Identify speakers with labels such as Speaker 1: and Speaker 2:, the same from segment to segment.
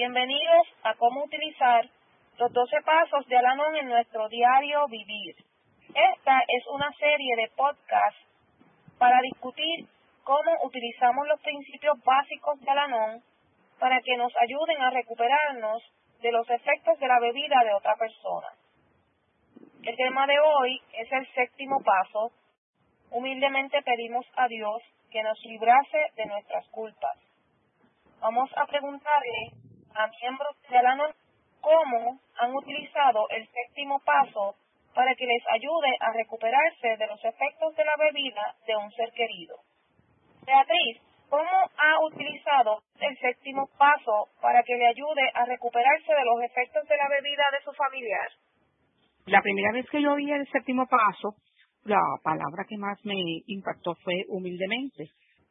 Speaker 1: Bienvenidos a cómo utilizar los 12 pasos de Alanon en nuestro diario vivir. Esta es una serie de podcasts para discutir cómo utilizamos los principios básicos de Alanon para que nos ayuden a recuperarnos de los efectos de la bebida de otra persona. El tema de hoy es el séptimo paso. Humildemente pedimos a Dios que nos librase de nuestras culpas. Vamos a preguntarle a miembros de Alanon cómo han utilizado el séptimo paso para que les ayude a recuperarse de los efectos de la bebida de un ser querido. Beatriz, ¿cómo ha utilizado el séptimo paso para que le ayude a recuperarse de los efectos de la bebida de su familiar?
Speaker 2: La primera vez que yo vi el séptimo paso, la palabra que más me impactó fue humildemente,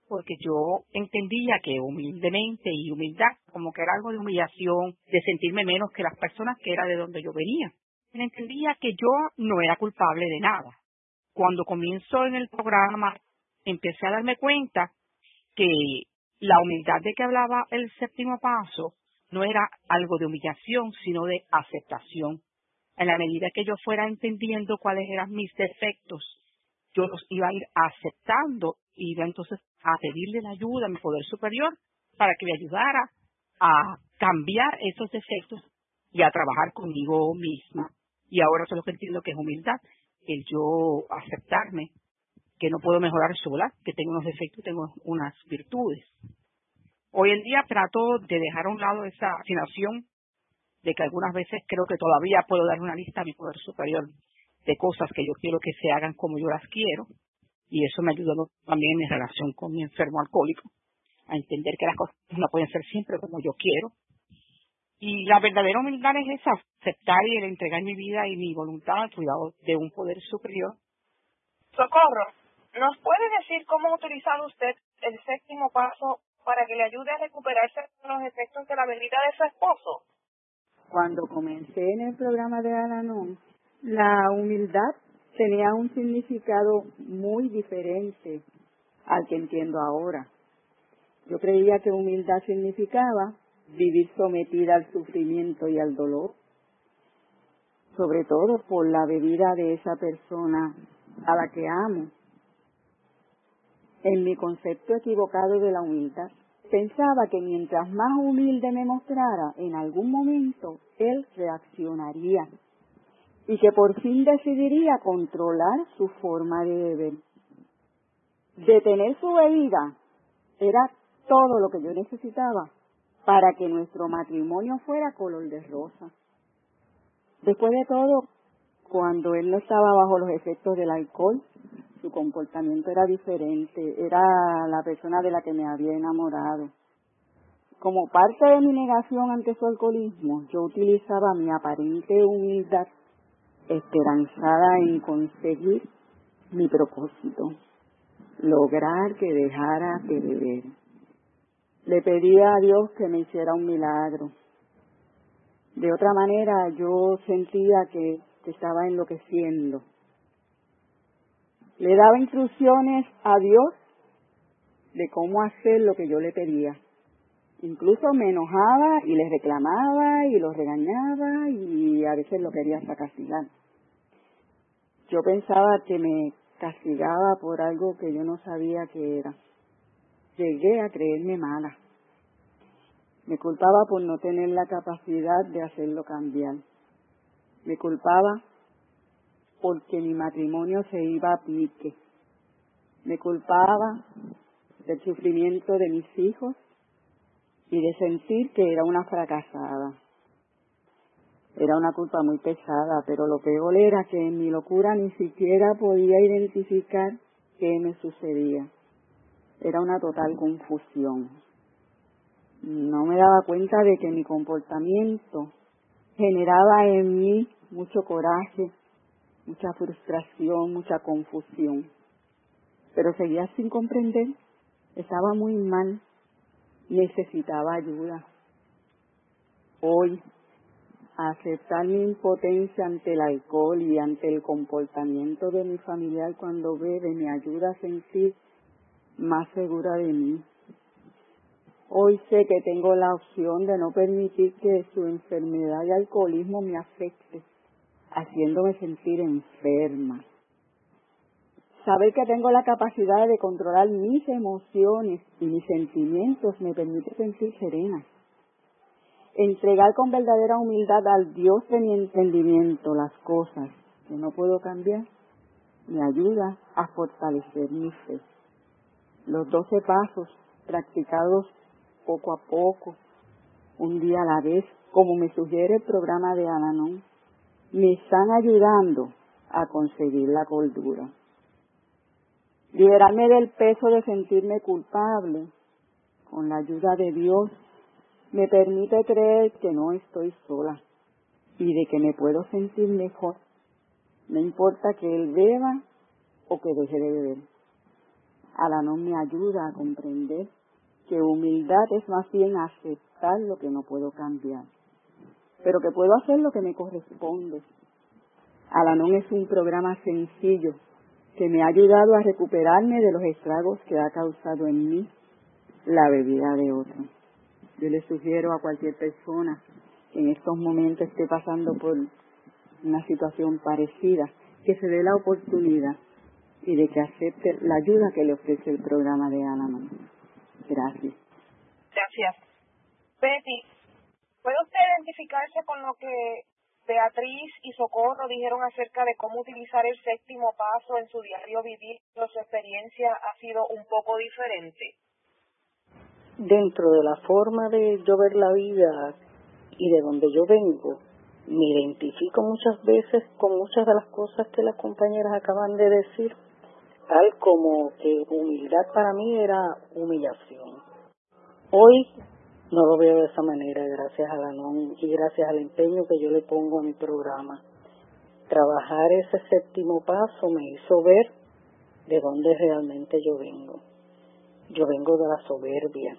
Speaker 2: porque yo entendía que humildemente y humildad como que era algo de humillación, de sentirme menos que las personas que era de donde yo venía. Entendía que yo no era culpable de nada. Cuando comienzo en el programa, empecé a darme cuenta que la humildad de que hablaba el séptimo paso no era algo de humillación, sino de aceptación en la medida que yo fuera entendiendo cuáles eran mis defectos, yo los iba a ir aceptando y iba entonces a pedirle la ayuda a mi poder superior para que me ayudara a cambiar esos defectos y a trabajar conmigo misma. Y ahora eso es lo que entiendo que es humildad, el yo aceptarme que no puedo mejorar sola, que tengo unos defectos, tengo unas virtudes. Hoy en día trato de dejar a un lado esa afinación de que algunas veces creo que todavía puedo dar una lista a mi poder superior de cosas que yo quiero que se hagan como yo las quiero y eso me ayudó también en mi relación con mi enfermo alcohólico a entender que las cosas no pueden ser siempre como yo quiero y la verdadera humildad es esa aceptar y el entregar mi vida y mi voluntad al cuidado de un poder superior
Speaker 1: Socorro ¿nos puede decir cómo ha utilizado usted el séptimo paso para que le ayude a recuperarse de los efectos de la bebida de su esposo?
Speaker 3: Cuando comencé en el programa de Alanon, la humildad tenía un significado muy diferente al que entiendo ahora. Yo creía que humildad significaba vivir sometida al sufrimiento y al dolor, sobre todo por la bebida de esa persona a la que amo. En mi concepto equivocado de la humildad, Pensaba que mientras más humilde me mostrara, en algún momento él reaccionaría y que por fin decidiría controlar su forma de beber. Detener su bebida era todo lo que yo necesitaba para que nuestro matrimonio fuera color de rosa. Después de todo, cuando él no estaba bajo los efectos del alcohol, su comportamiento era diferente, era la persona de la que me había enamorado. Como parte de mi negación ante su alcoholismo, yo utilizaba mi aparente humildad esperanzada en conseguir mi propósito, lograr que dejara de beber. Le pedía a Dios que me hiciera un milagro. De otra manera, yo sentía que, estaba enloqueciendo le daba instrucciones a Dios de cómo hacer lo que yo le pedía. Incluso me enojaba y le reclamaba y lo regañaba y a veces lo quería hasta castigar. Yo pensaba que me castigaba por algo que yo no sabía que era. Llegué a creerme mala. Me culpaba por no tener la capacidad de hacerlo cambiar. Me culpaba porque mi matrimonio se iba a pique. Me culpaba del sufrimiento de mis hijos y de sentir que era una fracasada. Era una culpa muy pesada, pero lo peor era que en mi locura ni siquiera podía identificar qué me sucedía. Era una total confusión. No me daba cuenta de que mi comportamiento generaba en mí mucho coraje, mucha frustración, mucha confusión. Pero seguía sin comprender, estaba muy mal, necesitaba ayuda. Hoy, aceptar mi impotencia ante el alcohol y ante el comportamiento de mi familiar cuando bebe me ayuda a sentir más segura de mí. Hoy sé que tengo la opción de no permitir que su enfermedad y alcoholismo me afecte, haciéndome sentir enferma. Saber que tengo la capacidad de controlar mis emociones y mis sentimientos me permite sentir serena. Entregar con verdadera humildad al Dios de mi entendimiento las cosas que no puedo cambiar me ayuda a fortalecer mi fe. Los doce pasos practicados poco a poco, un día a la vez, como me sugiere el programa de Alanon, me están ayudando a conseguir la cordura. Liberarme del peso de sentirme culpable con la ayuda de Dios me permite creer que no estoy sola y de que me puedo sentir mejor. No importa que Él beba o que deje de beber. Alanon me ayuda a comprender que humildad es más bien aceptar lo que no puedo cambiar, pero que puedo hacer lo que me corresponde. Alanon es un programa sencillo que me ha ayudado a recuperarme de los estragos que ha causado en mí la bebida de otro. Yo le sugiero a cualquier persona que en estos momentos esté pasando por una situación parecida, que se dé la oportunidad y de que acepte la ayuda que le ofrece el programa de Alanon. Gracias.
Speaker 1: Gracias. Betty, ¿puede usted identificarse con lo que Beatriz y Socorro dijeron acerca de cómo utilizar el séptimo paso en su diario vivir? ¿Su experiencia ha sido un poco diferente?
Speaker 4: Dentro de la forma de yo ver la vida y de donde yo vengo, me identifico muchas veces con muchas de las cosas que las compañeras acaban de decir tal como que humildad para mí era humillación. Hoy no lo veo de esa manera, gracias a la NON y gracias al empeño que yo le pongo a mi programa. Trabajar ese séptimo paso me hizo ver de dónde realmente yo vengo. Yo vengo de la soberbia,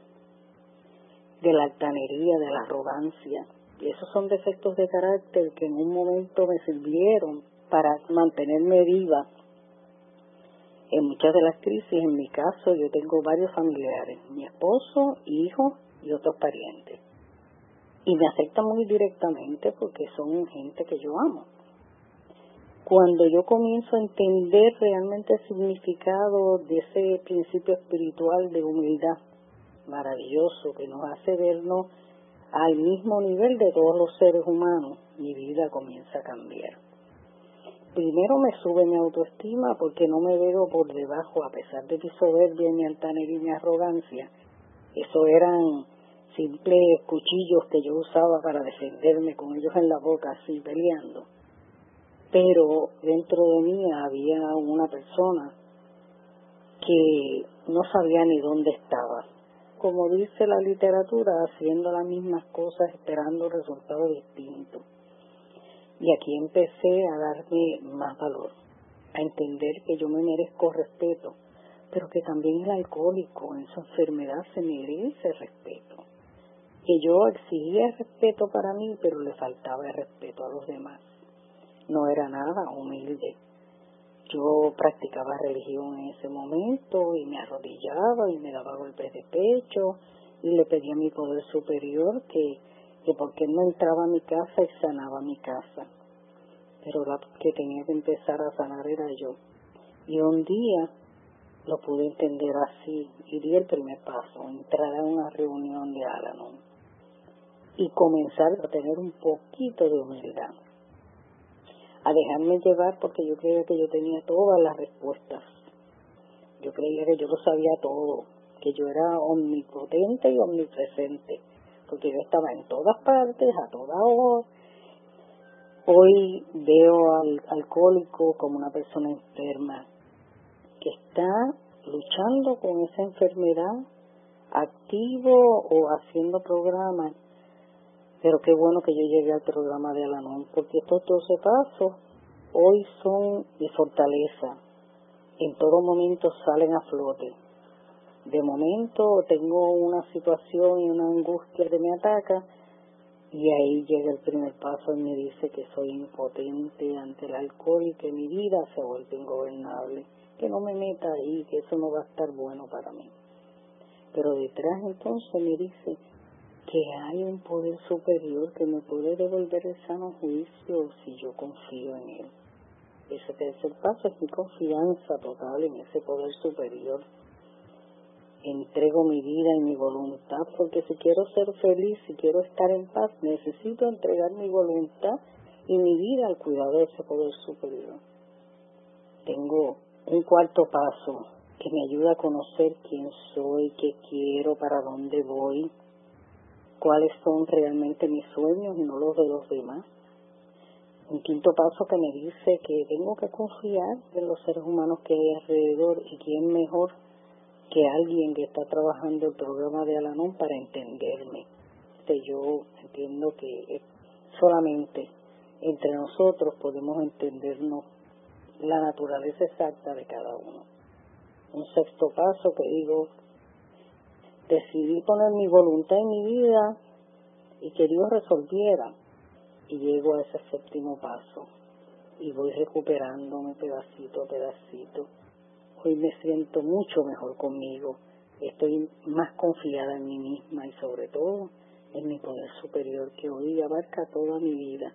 Speaker 4: de la altanería, de la arrogancia. Y esos son defectos de carácter que en un momento me sirvieron para mantenerme viva en muchas de las crisis, en mi caso, yo tengo varios familiares, mi esposo, hijo y otros parientes. Y me afecta muy directamente porque son gente que yo amo. Cuando yo comienzo a entender realmente el significado de ese principio espiritual de humildad maravilloso que nos hace vernos al mismo nivel de todos los seres humanos, mi vida comienza a cambiar primero me sube mi autoestima porque no me veo por debajo, a pesar de mi soberbia, mi altanería y mi arrogancia. Eso eran simples cuchillos que yo usaba para defenderme con ellos en la boca, así peleando. Pero dentro de mí había una persona que no sabía ni dónde estaba. Como dice la literatura, haciendo las mismas cosas, esperando resultados distintos. Y aquí empecé a darme más valor, a entender que yo me merezco respeto, pero que también el alcohólico en su enfermedad se merece respeto. Que yo exigía respeto para mí, pero le faltaba el respeto a los demás. No era nada humilde. Yo practicaba religión en ese momento y me arrodillaba y me daba golpes de pecho y le pedía a mi poder superior que que porque no entraba a mi casa y sanaba mi casa. Pero la que tenía que empezar a sanar era yo. Y un día lo pude entender así y di el primer paso, entrar a una reunión de Alanon y comenzar a tener un poquito de humildad, a dejarme llevar porque yo creía que yo tenía todas las respuestas, yo creía que yo lo sabía todo, que yo era omnipotente y omnipresente, porque yo estaba en todas partes, a toda hora. Hoy veo al alcohólico como una persona enferma que está luchando con esa enfermedad, activo o haciendo programas. Pero qué bueno que yo llegué al programa de Alanon, porque estos 12 pasos hoy son de fortaleza. En todo momento salen a flote de momento tengo una situación y una angustia que me ataca y ahí llega el primer paso y me dice que soy impotente ante el alcohol y que mi vida se vuelve ingobernable, que no me meta ahí, que eso no va a estar bueno para mí. Pero detrás entonces me dice que hay un poder superior que me puede devolver el sano juicio si yo confío en él. Ese tercer paso es mi confianza total en ese poder superior. Entrego mi vida y mi voluntad porque si quiero ser feliz, si quiero estar en paz, necesito entregar mi voluntad y mi vida al cuidado de ese poder superior. Tengo un cuarto paso que me ayuda a conocer quién soy, qué quiero, para dónde voy, cuáles son realmente mis sueños y no los de los demás un quinto paso que me dice que tengo que confiar en los seres humanos que hay alrededor y quién mejor que alguien que está trabajando el programa de Alanón para entenderme. Este, yo entiendo que solamente entre nosotros podemos entendernos la naturaleza exacta de cada uno. Un sexto paso que digo, decidí poner mi voluntad en mi vida y que Dios resolviera y llego a ese séptimo paso y voy recuperándome pedacito a pedacito. Hoy me siento mucho mejor conmigo, estoy más confiada en mí misma y sobre todo en mi poder superior que hoy abarca toda mi vida.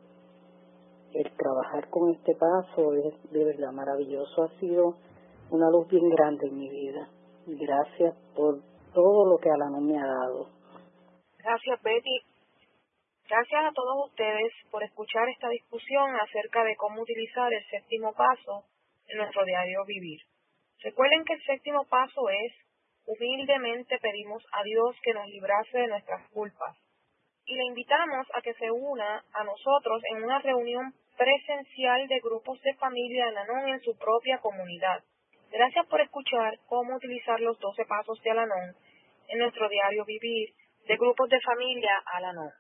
Speaker 4: El trabajar con este paso es de verdad maravilloso, ha sido una luz bien grande en mi vida. Gracias por todo lo que Alana me ha dado.
Speaker 1: Gracias Betty Gracias a todos ustedes por escuchar esta discusión acerca de cómo utilizar el séptimo paso en nuestro diario vivir. Recuerden que el séptimo paso es humildemente pedimos a Dios que nos librase de nuestras culpas y le invitamos a que se una a nosotros en una reunión presencial de grupos de familia de Alanón en su propia comunidad. Gracias por escuchar cómo utilizar los 12 pasos de Alanón en nuestro diario vivir de grupos de familia Alanón.